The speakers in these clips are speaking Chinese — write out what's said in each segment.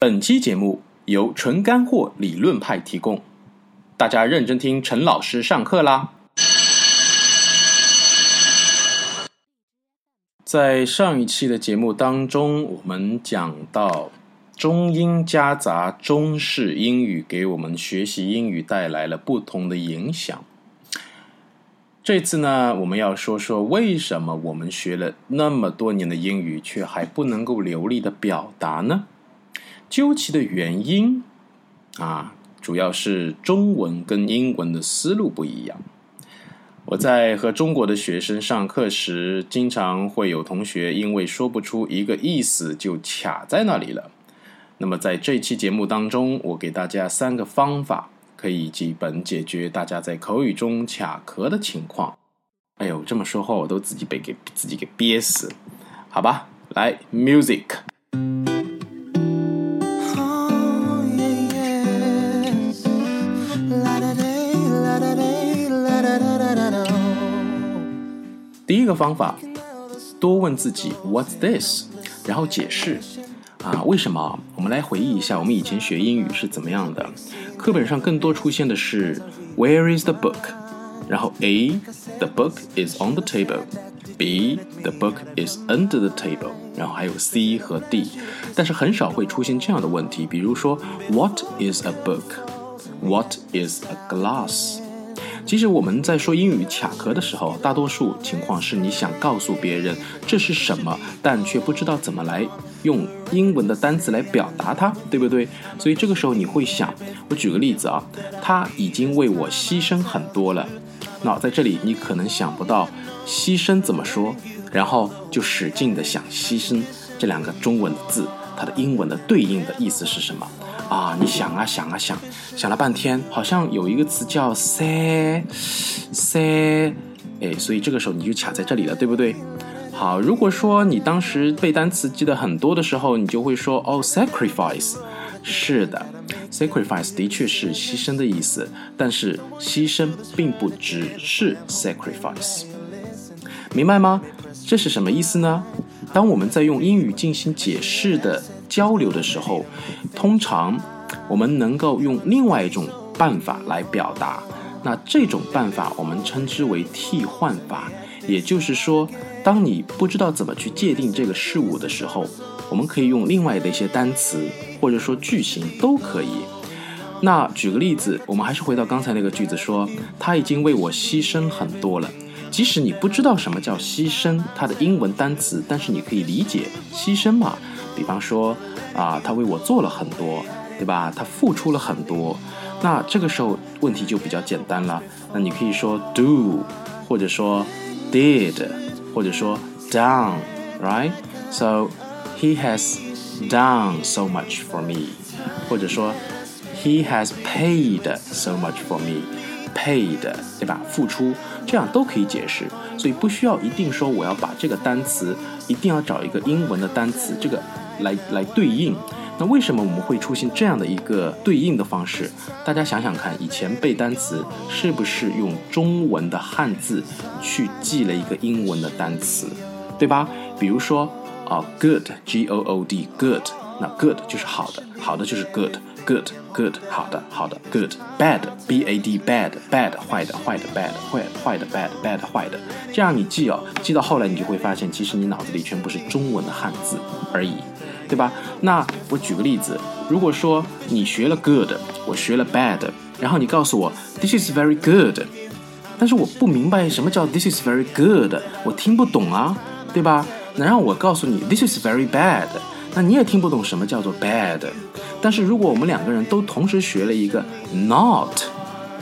本期节目由纯干货理论派提供，大家认真听陈老师上课啦！在上一期的节目当中，我们讲到中英夹杂中式英语，给我们学习英语带来了不同的影响。这次呢，我们要说说为什么我们学了那么多年的英语，却还不能够流利的表达呢？究其的原因，啊，主要是中文跟英文的思路不一样。我在和中国的学生上课时，经常会有同学因为说不出一个意思就卡在那里了。那么在这期节目当中，我给大家三个方法，可以基本解决大家在口语中卡壳的情况。哎呦，这么说话我都自己被给自己给憋死，好吧？来，music。第一个方法，多问自己 "What's this"，然后解释啊为什么？我们来回忆一下，我们以前学英语是怎么样的？课本上更多出现的是 "Where is the book"，然后 A "The book is on the table"，B "The book is under the table"，然后还有 C 和 D，但是很少会出现这样的问题，比如说 "What is a book"，What is a glass？其实我们在说英语卡壳的时候，大多数情况是你想告诉别人这是什么，但却不知道怎么来用英文的单词来表达它，对不对？所以这个时候你会想，我举个例子啊，他已经为我牺牲很多了。那在这里你可能想不到牺牲怎么说，然后就使劲的想牺牲这两个中文的字，它的英文的对应的意思是什么？啊，你想啊想啊想，想了半天，好像有一个词叫 “say”，say，哎，所以这个时候你就卡在这里了，对不对？好，如果说你当时背单词记得很多的时候，你就会说哦，sacrifice，是的，sacrifice 的确是牺牲的意思，但是牺牲并不只是 sacrifice，明白吗？这是什么意思呢？当我们在用英语进行解释的。交流的时候，通常我们能够用另外一种办法来表达。那这种办法我们称之为替换法。也就是说，当你不知道怎么去界定这个事物的时候，我们可以用另外的一些单词或者说句型都可以。那举个例子，我们还是回到刚才那个句子，说他已经为我牺牲很多了。即使你不知道什么叫牺牲，它的英文单词，但是你可以理解牺牲嘛。比方说，啊，他为我做了很多，对吧？他付出了很多，那这个时候问题就比较简单了。那你可以说 do，或者说 did，或者说 done，right？So he has done so much for me，或者说 he has paid so much for me，paid，对吧？付出，这样都可以解释。所以不需要一定说我要把这个单词，一定要找一个英文的单词，这个。来来对应，那为什么我们会出现这样的一个对应的方式？大家想想看，以前背单词是不是用中文的汉字去记了一个英文的单词，对吧？比如说啊，good，g o o d，good，那 good 就是好的，好的就是 good，good，good，好的，好的，good，bad，b a d bad，bad 坏的，坏的 bad，坏坏的 bad，bad 坏的，这样你记哦，记到后来你就会发现，其实你脑子里全部是中文的汉字而已。对吧？那我举个例子，如果说你学了 good，我学了 bad，然后你告诉我 this is very good，但是我不明白什么叫 this is very good，我听不懂啊，对吧？那让我告诉你 this is very bad，那你也听不懂什么叫做 bad。但是如果我们两个人都同时学了一个 not，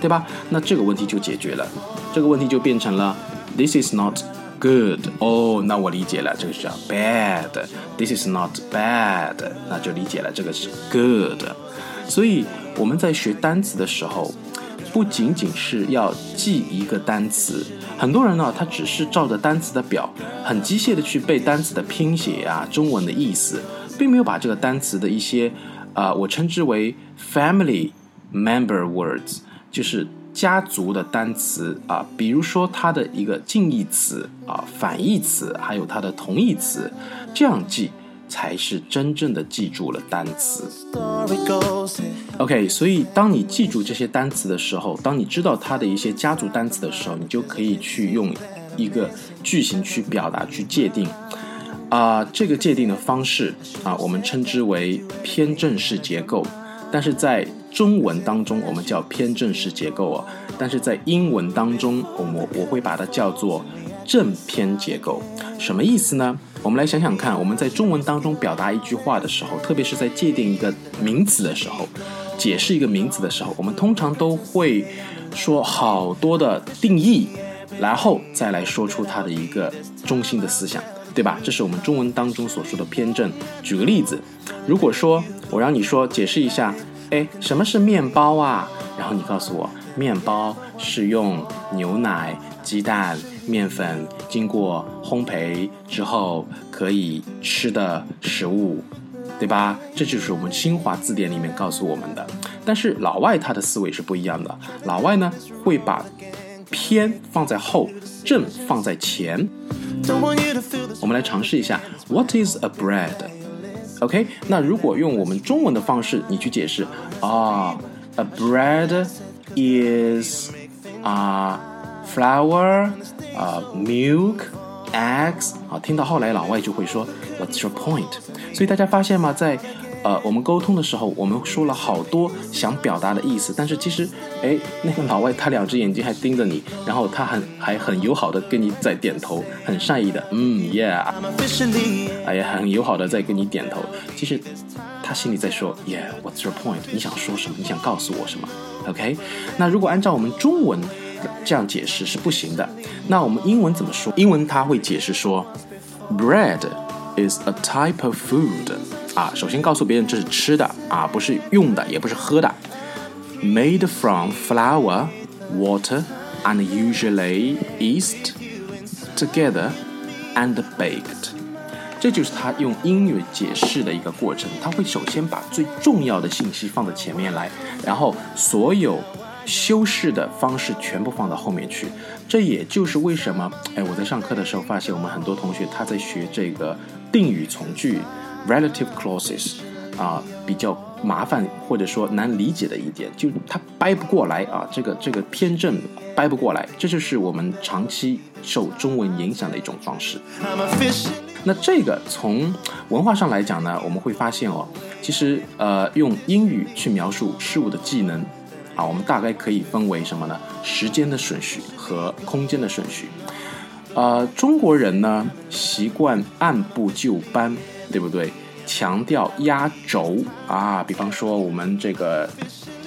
对吧？那这个问题就解决了，这个问题就变成了 this is not。Good 哦，那我理解了，这个是叫 bad。This is not bad，那就理解了，这个是 good。所以我们在学单词的时候，不仅仅是要记一个单词，很多人呢，他只是照着单词的表，很机械的去背单词的拼写啊，中文的意思，并没有把这个单词的一些，啊，我称之为 family member words，就是。家族的单词啊，比如说它的一个近义词啊、反义词，还有它的同义词，这样记才是真正的记住了单词。OK，所以当你记住这些单词的时候，当你知道它的一些家族单词的时候，你就可以去用一个句型去表达、去界定。啊，这个界定的方式啊，我们称之为偏正式结构。但是在中文当中，我们叫偏正式结构哦。但是在英文当中，我我我会把它叫做正偏结构。什么意思呢？我们来想想看，我们在中文当中表达一句话的时候，特别是在界定一个名词的时候，解释一个名词的时候，我们通常都会说好多的定义，然后再来说出它的一个中心的思想。对吧？这是我们中文当中所说的偏正。举个例子，如果说我让你说解释一下，哎，什么是面包啊？然后你告诉我，面包是用牛奶、鸡蛋、面粉经过烘焙之后可以吃的食物，对吧？这就是我们新华字典里面告诉我们的。但是老外他的思维是不一样的，老外呢会把偏放在后，正放在前。我们来尝试一下，What is a bread？OK，那如果用我们中文的方式，你去解释啊，a bread is 啊 flour 啊 milk eggs 啊，听到后来老外就会说 What's your point？所以大家发现吗，在 呃，我们沟通的时候，我们说了好多想表达的意思，但是其实，哎，那个老外他两只眼睛还盯着你，然后他很还很友好的跟你在点头，很善意的，嗯，yeah，哎呀，很友好的在跟你点头。其实他心里在说，yeah，what's your point？你想说什么？你想告诉我什么？OK？那如果按照我们中文这样解释是不行的，那我们英文怎么说？英文他会解释说，bread is a type of food。啊，首先告诉别人这是吃的啊，不是用的，也不是喝的。Made from flour, water, and usually yeast together and baked。这就是他用英语解释的一个过程。他会首先把最重要的信息放在前面来，然后所有修饰的方式全部放到后面去。这也就是为什么，哎，我在上课的时候发现，我们很多同学他在学这个定语从句。Relative clauses，啊，比较麻烦或者说难理解的一点，就它掰不过来啊，这个这个偏正掰不过来，这就是我们长期受中文影响的一种方式。那这个从文化上来讲呢，我们会发现哦，其实呃，用英语去描述事物的技能啊，我们大概可以分为什么呢？时间的顺序和空间的顺序。呃，中国人呢习惯按部就班。对不对？强调压轴啊，比方说我们这个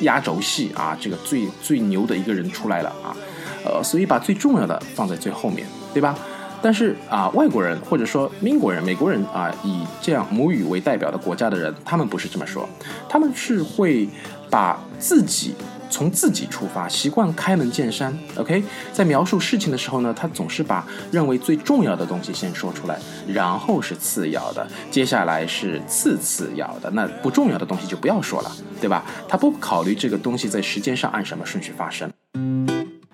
压轴戏啊，这个最最牛的一个人出来了啊，呃，所以把最重要的放在最后面，对吧？但是啊，外国人或者说英国人、美国人啊，以这样母语为代表的国家的人，他们不是这么说，他们是会把自己。从自己出发，习惯开门见山。OK，在描述事情的时候呢，他总是把认为最重要的东西先说出来，然后是次要的，接下来是次次要的。那不重要的东西就不要说了，对吧？他不考虑这个东西在时间上按什么顺序发生。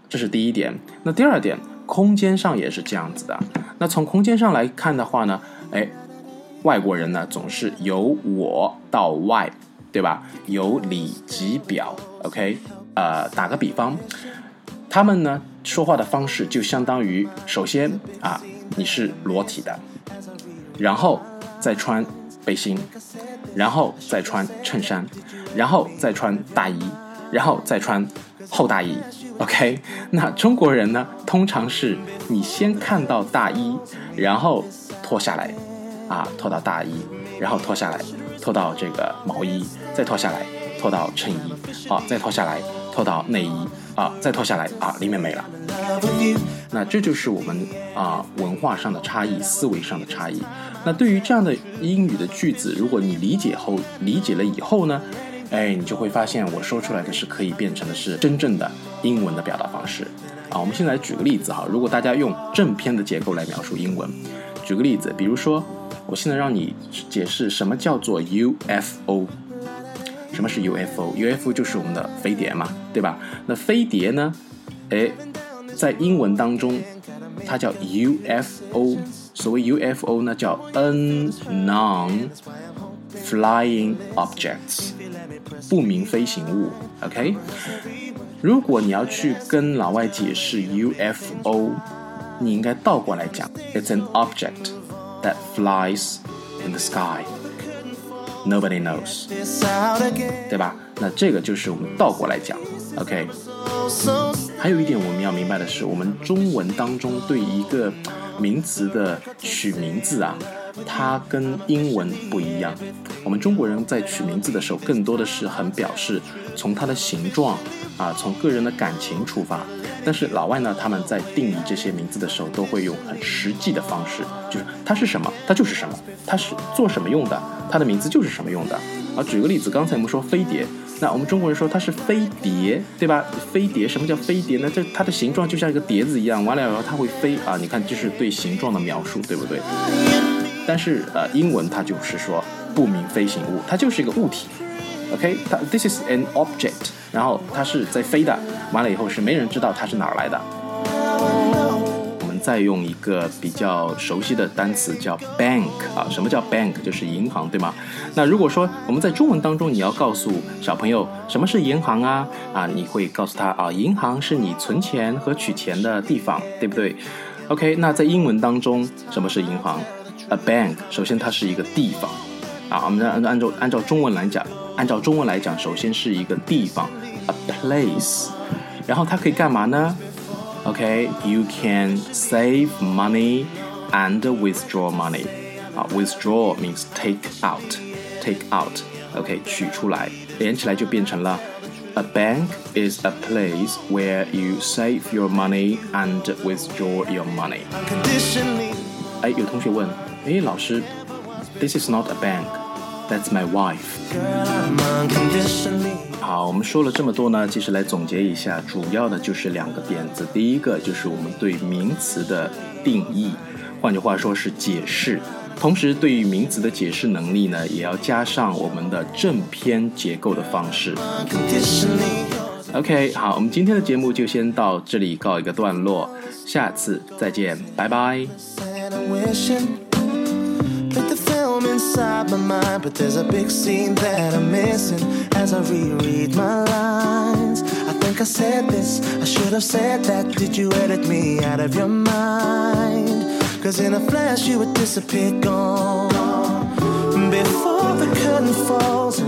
这是第一点。那第二点，空间上也是这样子的。那从空间上来看的话呢，哎，外国人呢总是由我到外。对吧？由里及表，OK，呃，打个比方，他们呢说话的方式就相当于，首先啊，你是裸体的，然后再穿背心，然后再穿衬衫，然后再穿大衣，然后再穿厚大衣，OK。那中国人呢，通常是你先看到大衣，然后脱下来，啊，脱到大衣，然后脱下来。脱到这个毛衣，再脱下来，脱到衬衣，好，再脱下来，脱到内衣，啊，再脱下来，啊，里面没了。那这就是我们啊文化上的差异，思维上的差异。那对于这样的英语的句子，如果你理解后，理解了以后呢，哎，你就会发现我说出来的是可以变成的是真正的英文的表达方式。啊，我们现在举个例子哈，如果大家用正片的结构来描述英文，举个例子，比如说。我现在让你解释什么叫做 UFO，什么是 UFO？UFO 就是我们的飞碟嘛，对吧？那飞碟呢？哎，在英文当中，它叫 UFO 所谓 UFO 呢叫 unknown flying objects，不明飞行物。OK，如果你要去跟老外解释 UFO，你应该倒过来讲，It's an object that flies in the sky。Nobody knows，对吧？那这个就是我们倒过来讲，OK。还有一点我们要明白的是，我们中文当中对一个名词的取名字啊，它跟英文不一样。我们中国人在取名字的时候，更多的是很表示从它的形状啊，从个人的感情出发。但是老外呢，他们在定义这些名字的时候，都会用很实际的方式，就是它是什么，它就是什么，它是做什么用的，它的名字就是什么用的。啊，举个例子，刚才我们说飞碟，那我们中国人说它是飞碟，对吧？飞碟，什么叫飞碟呢？这它的形状就像一个碟子一样，完了以后它会飞啊！你看，这是对形状的描述，对不对？但是呃，英文它就是说不明飞行物，它就是一个物体。OK，它 This is an object，然后它是在飞的，完了以后是没人知道它是哪儿来的。我们再用一个比较熟悉的单词叫 bank 啊，什么叫 bank？就是银行，对吗？那如果说我们在中文当中你要告诉小朋友什么是银行啊啊，你会告诉他啊，银行是你存钱和取钱的地方，对不对？OK，那在英文当中什么是银行 ？A bank，首先它是一个地方啊，我们按按照按照中文来讲。按照中文来讲，首先是一个地方，a place，然后它可以干嘛呢？OK，you can save money and withdraw money。啊，withdraw means take out，take out。OK，取出来，连起来就变成了，a bank is a place where you save your money and withdraw your money。哎，有同学问， 哎，老师，this is not a bank。That's my wife。好，我们说了这么多呢，其实来总结一下，主要的就是两个点子。第一个就是我们对名词的定义，换句话说是解释。同时，对于名词的解释能力呢，也要加上我们的正偏结构的方式。OK，好，我们今天的节目就先到这里告一个段落，下次再见，拜拜。Inside my mind, but there's a big scene that I'm missing as I reread my lines. I think I said this, I should have said that. Did you edit me out of your mind? Cause in a flash you would disappear, gone. Before the curtain falls